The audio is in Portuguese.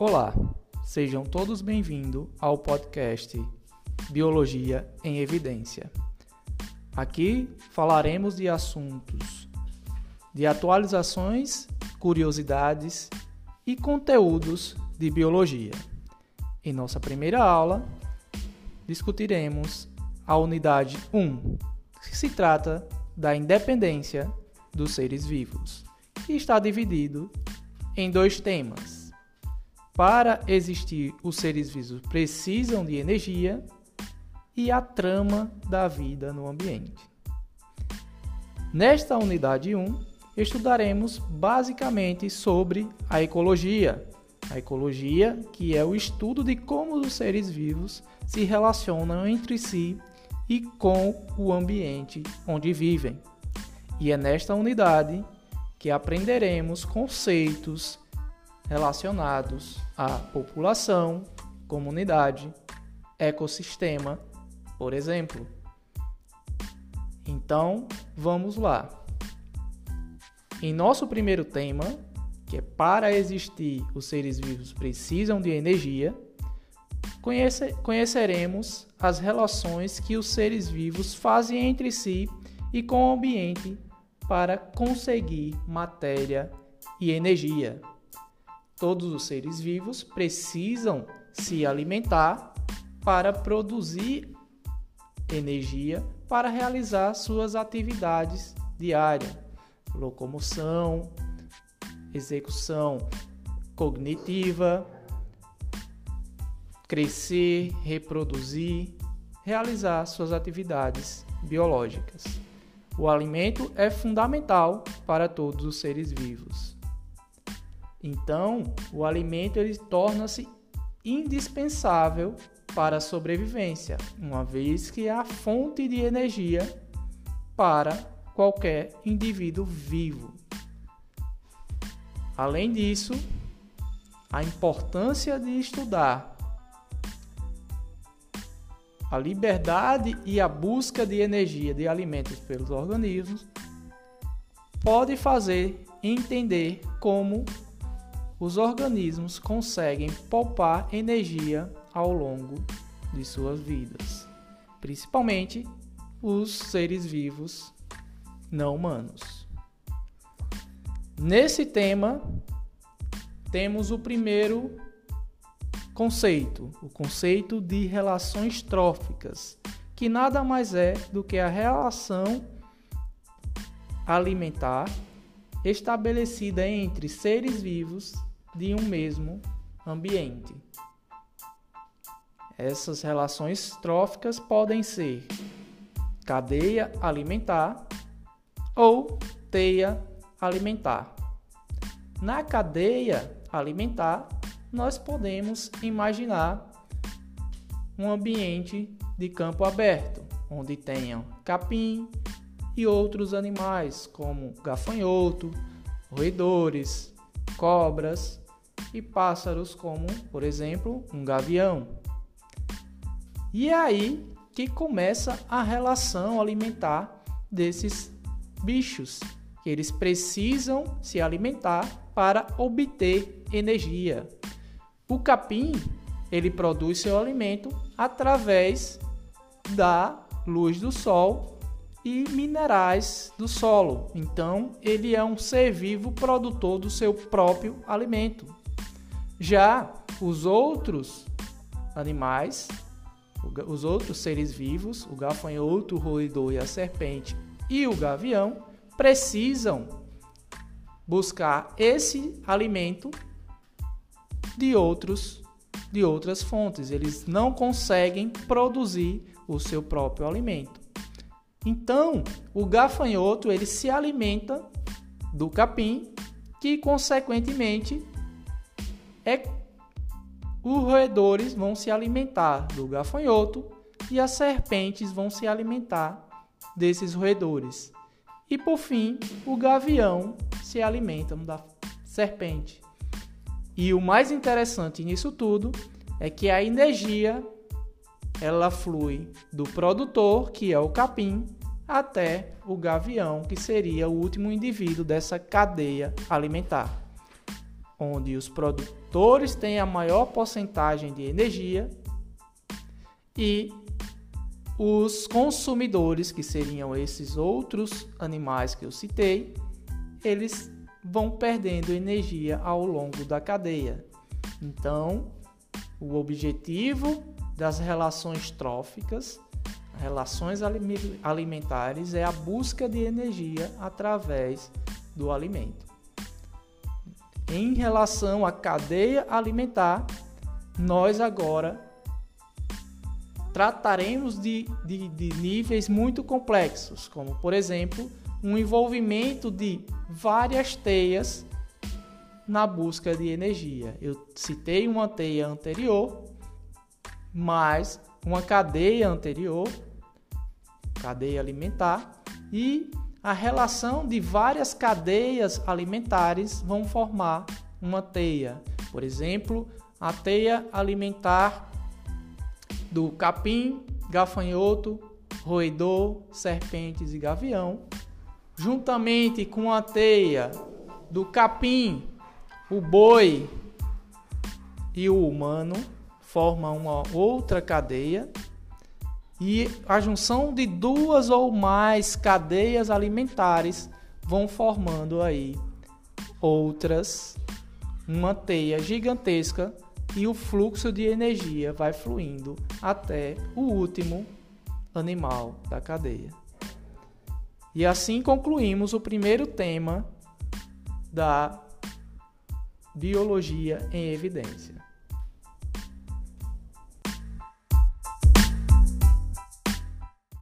Olá, sejam todos bem-vindos ao podcast Biologia em Evidência. Aqui falaremos de assuntos de atualizações, curiosidades e conteúdos de biologia. Em nossa primeira aula, discutiremos a unidade 1, que se trata da independência dos seres vivos, e está dividido em dois temas para existir, os seres vivos precisam de energia e a trama da vida no ambiente. Nesta unidade 1, estudaremos basicamente sobre a ecologia. A ecologia, que é o estudo de como os seres vivos se relacionam entre si e com o ambiente onde vivem. E é nesta unidade que aprenderemos conceitos relacionados à população, comunidade, ecossistema, por exemplo. Então, vamos lá. Em nosso primeiro tema, que é para existir os seres vivos precisam de energia, conhece, conheceremos as relações que os seres vivos fazem entre si e com o ambiente para conseguir matéria e energia. Todos os seres vivos precisam se alimentar para produzir energia para realizar suas atividades diárias, locomoção, execução cognitiva, crescer, reproduzir, realizar suas atividades biológicas. O alimento é fundamental para todos os seres vivos. Então, o alimento ele torna-se indispensável para a sobrevivência, uma vez que é a fonte de energia para qualquer indivíduo vivo. Além disso, a importância de estudar a liberdade e a busca de energia de alimentos pelos organismos pode fazer entender como os organismos conseguem poupar energia ao longo de suas vidas, principalmente os seres vivos não humanos. Nesse tema, temos o primeiro conceito, o conceito de relações tróficas, que nada mais é do que a relação alimentar estabelecida entre seres vivos de um mesmo ambiente. Essas relações tróficas podem ser cadeia alimentar ou teia alimentar. Na cadeia alimentar, nós podemos imaginar um ambiente de campo aberto, onde tenham capim e outros animais, como gafanhoto, roedores, cobras, e pássaros como, por exemplo, um gavião. E é aí que começa a relação alimentar desses bichos, que eles precisam se alimentar para obter energia. O capim, ele produz seu alimento através da luz do sol e minerais do solo. Então, ele é um ser vivo produtor do seu próprio alimento. Já os outros animais, os outros seres vivos, o gafanhoto, o roedor e a serpente e o gavião, precisam buscar esse alimento de outros de outras fontes. Eles não conseguem produzir o seu próprio alimento. Então, o gafanhoto ele se alimenta do capim, que consequentemente é os roedores vão se alimentar do gafanhoto e as serpentes vão se alimentar desses roedores. E por fim, o gavião se alimenta da serpente. E o mais interessante nisso tudo é que a energia ela flui do produtor, que é o capim, até o gavião, que seria o último indivíduo dessa cadeia alimentar. onde os produtores têm a maior porcentagem de energia e os consumidores, que seriam esses outros animais que eu citei, eles vão perdendo energia ao longo da cadeia. Então, o objetivo das relações tróficas, relações alimentares, é a busca de energia através do alimento. Em relação à cadeia alimentar, nós agora trataremos de, de, de níveis muito complexos, como, por exemplo, um envolvimento de várias teias na busca de energia. Eu citei uma teia anterior, mas uma cadeia anterior, cadeia alimentar, e a relação de várias cadeias alimentares vão formar uma teia. Por exemplo, a teia alimentar do capim, gafanhoto, roedor, serpentes e gavião, juntamente com a teia do capim, o boi e o humano, formam uma outra cadeia. E a junção de duas ou mais cadeias alimentares vão formando aí outras, uma teia gigantesca e o fluxo de energia vai fluindo até o último animal da cadeia. E assim concluímos o primeiro tema da biologia em evidência.